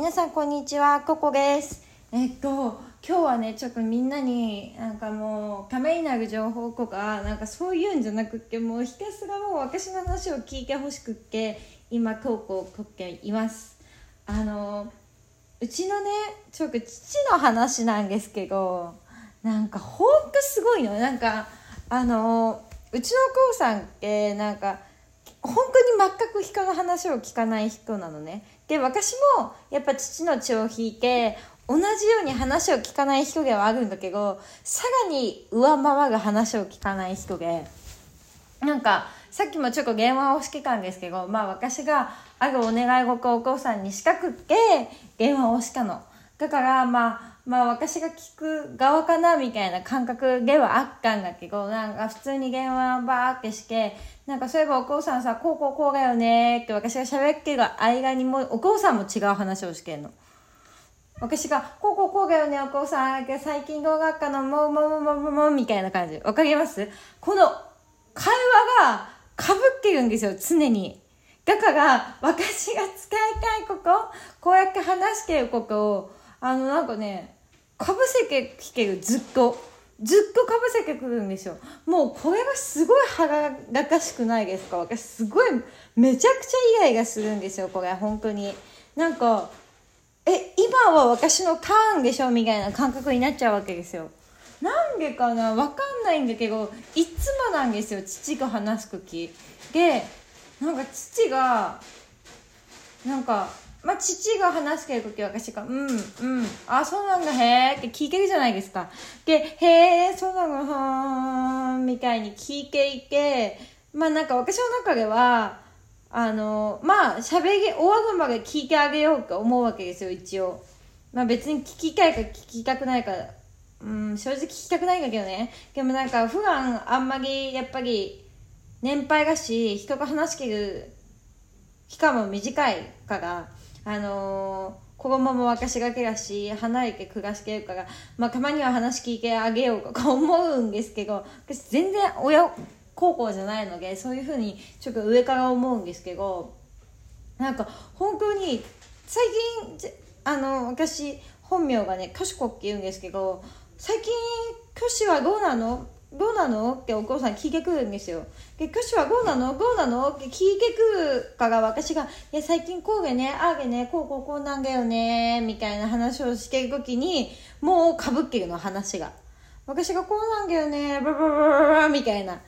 皆さんこんにちはココです。えっと今日はねちょっとみんなになんかもうためになる情報とかなんかそういうんじゃなくってもうひたすらもう私の話を聞いてほしくって今投稿を撮っています。あのうちのねちょっと父の話なんですけどなんかほんとすごいのなんかあのうちのお父さんってなんか本当に全く人の話を聞かない人なのね。で私もやっぱ父の血を引いて同じように話を聞かない人ではあるんだけどさらに上回る話を聞かない人でなんかさっきもちょっと電話をしてたんですけどまあ私があるお願い事をお父さんにしたくって電話をしたの。だからまあまあ私が聞く側かなみたいな感覚ではあったんだけどなんか普通に電話バーってしてなんかそういえばお父さんさこうこうこうだよねって私が喋ってる間にもお父さんも違う話をしてんの。私が、こうこうこうだよね、お父さん。最近動画かの、もうもうもうもうもうみたいな感じ。わかります？この会話が被ってるんですよ、常に。だから、私が使いたいこと、こうやって話してることを、あの、なんかね、かぶせてきてる、ずっと。ずっとかぶせてくるんですよ。もうこれがすごい腹がかしくないですか？私すごい、めちゃくちゃイライラするんですよ、これ、本当に。なんか、え、今は私のターンでしょみたいな感覚になっちゃうわけですよ。なんでかな？わかんないんだけど、いつもなんですよ、父が話す時。で、なんか父が、なんか、まあ、父が話してる時私が、うん、うん、あ、そうなんだ、へーって聞いてるじゃないですか。で、へー、そうなの、はー、みたいに聞いていて、まあなんか私の中では、あの、まあ喋り終わるまで聞いてあげようと思うわけですよ、一応。まあ別に聞きたいか聞きたくないか、うん、正直聞きたくないんだけどね。でもなんか普段あんまり、やっぱり、年配だし、人が話してる期間も短いから、あのー、子供も私がけだし、離れて暮らしてるから、まあ、たまには話聞いてあげようとか思うんですけど、私全然親孝行じゃないので、そういうふうにちょっと上から思うんですけど、なんか本当に、最近、あの、私、本名がね、かしこって言うんですけど、最近、挙手はどうなの？どうなの？ってお父さん聞いてくるんですよ。で、歌手はどうなの？どうなの？って聞いてくるから私が、いや、最近こうでね、ああでね、こうこうこうなんだよね、みたいな話をしてるときに、もうかぶってるの話が。私がこうなんだよね、ブブブブブみたいな。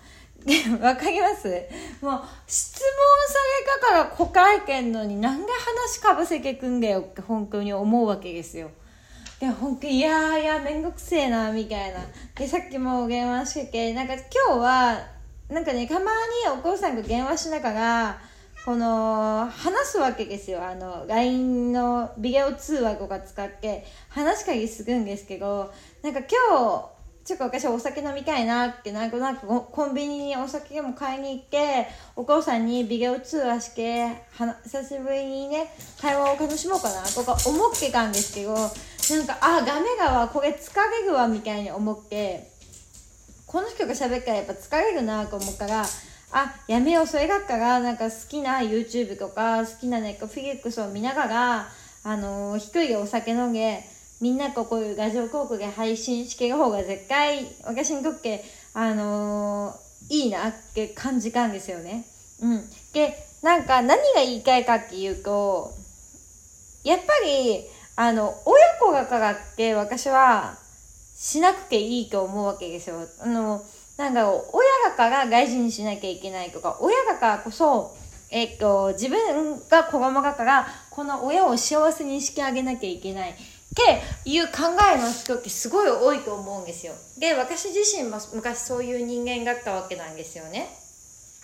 わかります？もう、質問されたから答えてんのに、なんで話かぶせてくんだよって本当に思うわけですよ。で、本当いやいや、めんどくせえな、みたいな。で、さっきも電話してて、なんか今日は、なんかね、たまにお父さんと電話しながら、この、話すわけですよ。あの、LINE のビデオ通話とか使って話しかりするんですけど、なんか今日、ちょっと私お酒飲みたいなって、なんとなくコンビニにお酒でも買いに行って、お父さんにビデオ通話して、は久しぶりにね、会話を楽しもうかなとか思ってたんですけど、なんか、あ、ガメガはこれ疲れるわみたいに思って、この人が喋ったらやっぱ疲れるなと思うから、あ、やめよう、それだったら、なんか好きな YouTube とか、好きなね、フィリックスを見ながら、あのー、一人でお酒飲んで、みんなとこういうラジオ広告で配信してる方が絶対、私にとって、あのー、いいなって感じたんですよね。うん。で、なんか何が言いたいかっていうと、やっぱり、あの、親子がからって私はしなくていいと思うわけですよ。あの、なんだろう、親だから大事にしなきゃいけないとか、親だからこそ、えっと、自分が子供だから、この親を幸せにしてあげなきゃいけない。っていう考えの人ってすごい多いと思うんですよ。で、私自身も昔そういう人間だったわけなんですよね。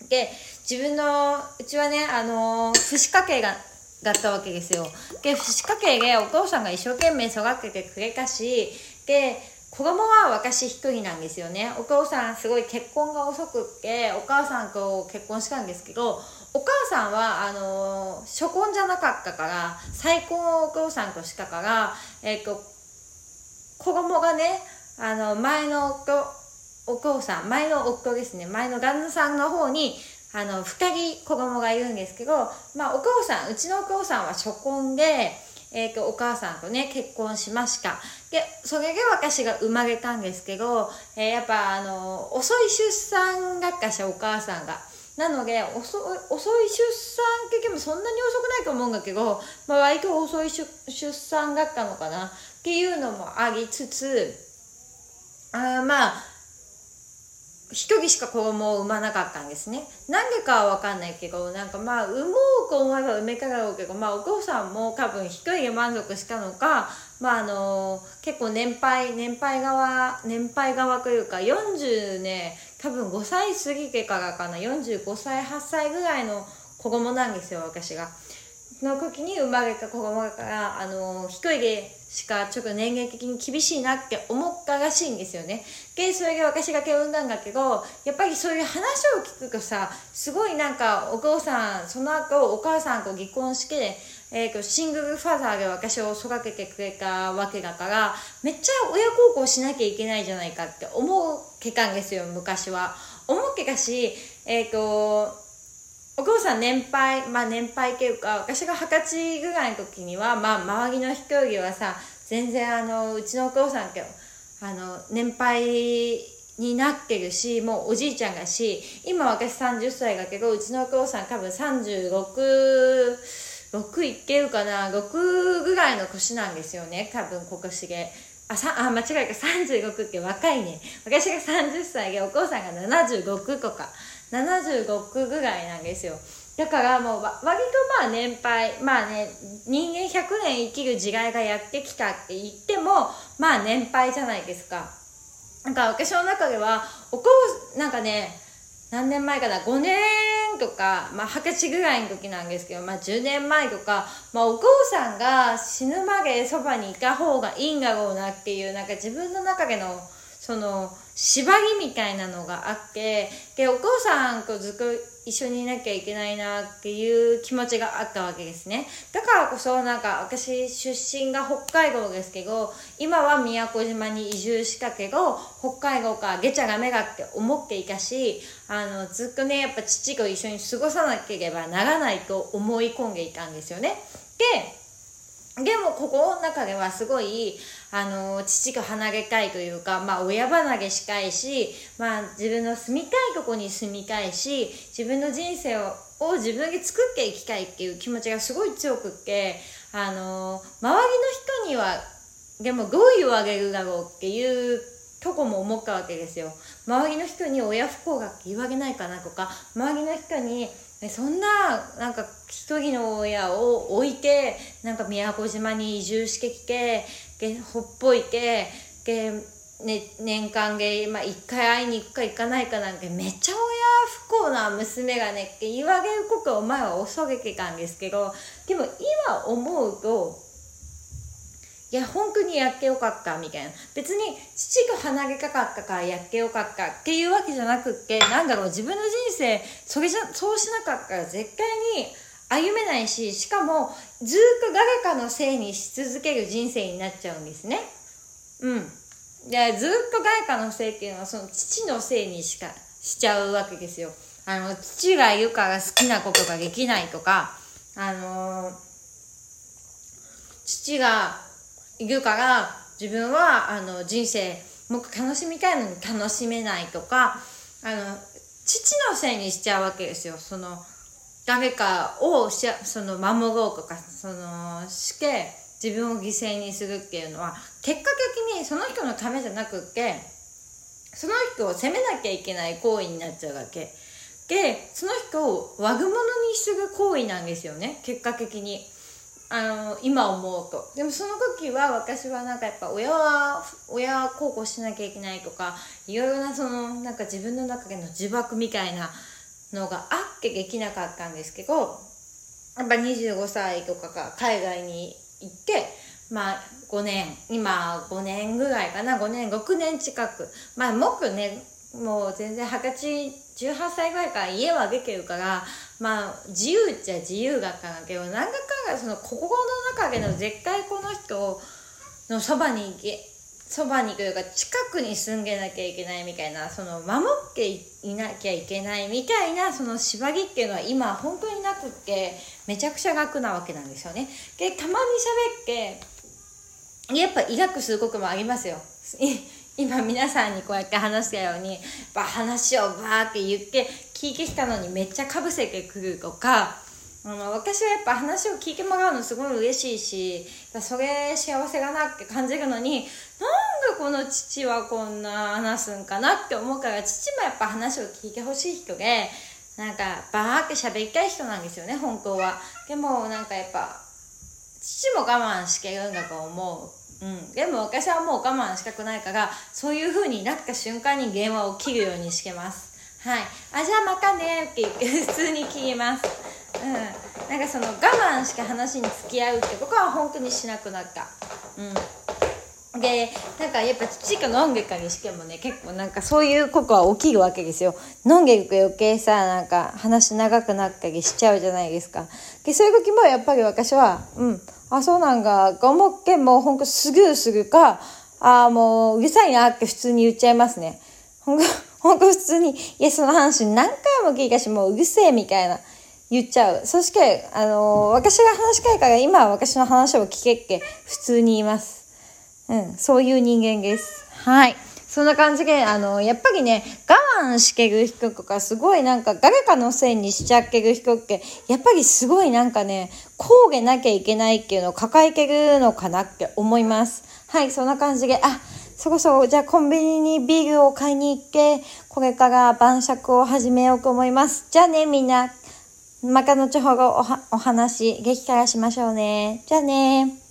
で、自分の、うちはね、あの、父子家系がだったわけですよ。で、父子家系でお父さんが一生懸命育ててくれたし、で、子供は私一人なんですよね。お父さんすごい結婚が遅くって、お母さんと結婚したんですけど、お母さんは、あのー、初婚じゃなかったから、再婚をお父さんとしたから、えっ、ー、と、子供がね、あの、前の、お父さん、前の夫ですね、前の旦那さんの方に、あの、二人子供がいるんですけど、まあ、お父さん、うちのお父さんは初婚で、えー、とお母さんとね結婚しました。でそれで私が生まれたんですけど、えー、やっぱあの遅い出産だったしお母さんが。なので遅遅い出産結局そんなに遅くないと思うんだけど、まあ、割と遅い出産だったのかな。っていうのもありつつあまあ一人しか子供を産まなかったんですね。なんでかは分かんないけど、なんかまあ、産もうと思えば産めただろうけど、まあ、お父さんも多分一人で満足したのか、まああの、結構年配、年配側、年配側というか、40ね、多分5歳過ぎてからかな、45歳、8歳ぐらいの子供なんですよ、私が。の時に生まれた子供だから、あの、一人でしかちょっと年齢的に厳しいなって思ったらしいんですよね。で、それで私が産んだんだけど、やっぱりそういう話を聞くとさ、すごいなんかお父さん、その後お母さんと離婚して、えーと、シングルファザーで私を育ててくれたわけだからめっちゃ親孝行しなきゃいけないじゃないかって思うけたんですよ昔は思うけたしえっ、とお父さん年配まあ年配っていうか私が二十歳ぐらいの時にはまあ周りの人よりはさ全然あのうちのお父さんってあの年配になってるしもうおじいちゃんがし今私30歳だけどうちのお父さん多分36 6いってるかな6ぐらいの年なんですよね多分今年で。あさあ間違えた。36って若いね。私が30歳でお父さんが76とか。76ぐらいなんですよ。だからもう割とまあ年配まあね人間100年生きる時代がやってきたって言ってもまあ年配じゃないですか。なんか私の中ではおこなんかね何年前かな5年とか、まあ、二十歳ぐらいの時なんですけど、まあ、10年前とか、まあ、お父さんが死ぬまでそばにいた方がいいんだろうなっていうなんか自分の中でのその縛りみたいなのがあってでお父さんとずっと一緒にいなきゃいけないなっていう気持ちがあったわけですね。だからこそなんか私出身が北海道ですけど今は宮古島に移住したけど北海道かゲチャがメガって思っていたしあのずっとねやっぱ父と一緒に過ごさなければならないと思い込んでいたんですよね。ででもここの中ではすごいあの父が離れたいというか、まあ、親離れしたいし、まあ、自分の住みたいとこに住みたいし自分の人生をを自分で作っていきたいっていう気持ちがすごい強くってあの周りの人にはでもどう言われるだろうっていうとこも思ったわけですよ。周りの人に親不幸が言われないかなとか周りの人にそんななんか一人の親を置いてなんか宮古島に移住してきてほっぽいてね、年間で、まあ、1回会いに行くか行かないかなんてめっちゃ親不幸な娘がねって言われることお前は恐れてたんですけどでも今思うといや本当にやってよかったみたいな。別に父が離れかかったからやってよかったっていうわけじゃなくってなんだろう自分の人生それじゃそうしなかったら絶対に歩めないししかもずっと誰かのせいにし続ける人生になっちゃうんですね。うん。でずっと誰かのせいっていうのはその父のせいにしかしちゃうわけですよ。あの父がいるから好きなことができないとかあのー、父がいるから自分はあの人生もっと楽しみたいのに楽しめないとかあの父のせいにしちゃうわけですよ。その誰かをしその守ろうとかそのして自分を犠牲にするっていうのは結果的にその人のためじゃなくってその人を責めなきゃいけない行為になっちゃうわけ。でその人を悪者にする行為なんですよね。結果的に。あの今思うと。でもその時は私はなんかやっぱ親は親は孝行しなきゃいけないとかいろいろなそのなんか自分の中での呪縛みたいなのがあってできなかったんですけどやっぱ25歳とかが海外に行ってまあ5年今5年ぐらいかな5年6年近く。まあもっとねもう全然二十歳18歳ぐらいから家は出てるからまあ自由っちゃ自由だからけど何だかがその心の中での絶対この人のそばにそばにというか近くに住んでなきゃいけないみたいなその守っていっいなきゃいけないみたいなその縛りっていうのは今本当になくってめちゃくちゃ楽なわけなんですよね。でたまに喋ってやっぱ医学することもありますよ。今皆さんにこうやって話したようにば話をバーって言って聞いてきたのにめっちゃかぶせてくるとかあの私はやっぱ話を聞いてもらうのすごい嬉しいしそれ幸せだなって感じるのになんこの父はこんな話すんかなって思うから父もやっぱ話を聞いてほしい人でなんかバーって喋りたい人なんですよね本当は。でもなんかやっぱ父も我慢してるんだと思う。うん、でも私はもう我慢したくないからそういう風になった瞬間に電話を切るようにしてます。はい。あじゃあまたねって言って普通に切ります。うん。なんかその我慢して話に付き合うってことは本当にしなくなった。うん。でなんかやっぱ父が飲んでかにしてもね結構なんかそういうことは起きるわけですよ飲んでいく余計さなんか話長くなったりしちゃうじゃないですかでそういう時もやっぱり私はうんあ、そうなんか、が思ってもうほんとすぐすぐか、ああ、もううるさいなって普通に言っちゃいますね。ほんと、ほんと普通に、いや、その話何回も聞いたし、もううるせえみたいな言っちゃう。そして、あのー、私が話したいから今は私の話を聞けっけ普通に言います。うん、そういう人間です。はい。そんな感じで、あの、やっぱりね、我慢してる人とか、すごいなんか、誰かのせいにしちゃってる人って、やっぱりすごいなんかね、こうげなきゃいけないっていうのを抱えてるのかなって思います。はい、そんな感じで、あ、そろそろ、じゃあコンビニにビールを買いに行って、これから晩酌を始めようと思います。じゃあね、みんな。また後ほどおお話、激辛しましょうね。じゃあね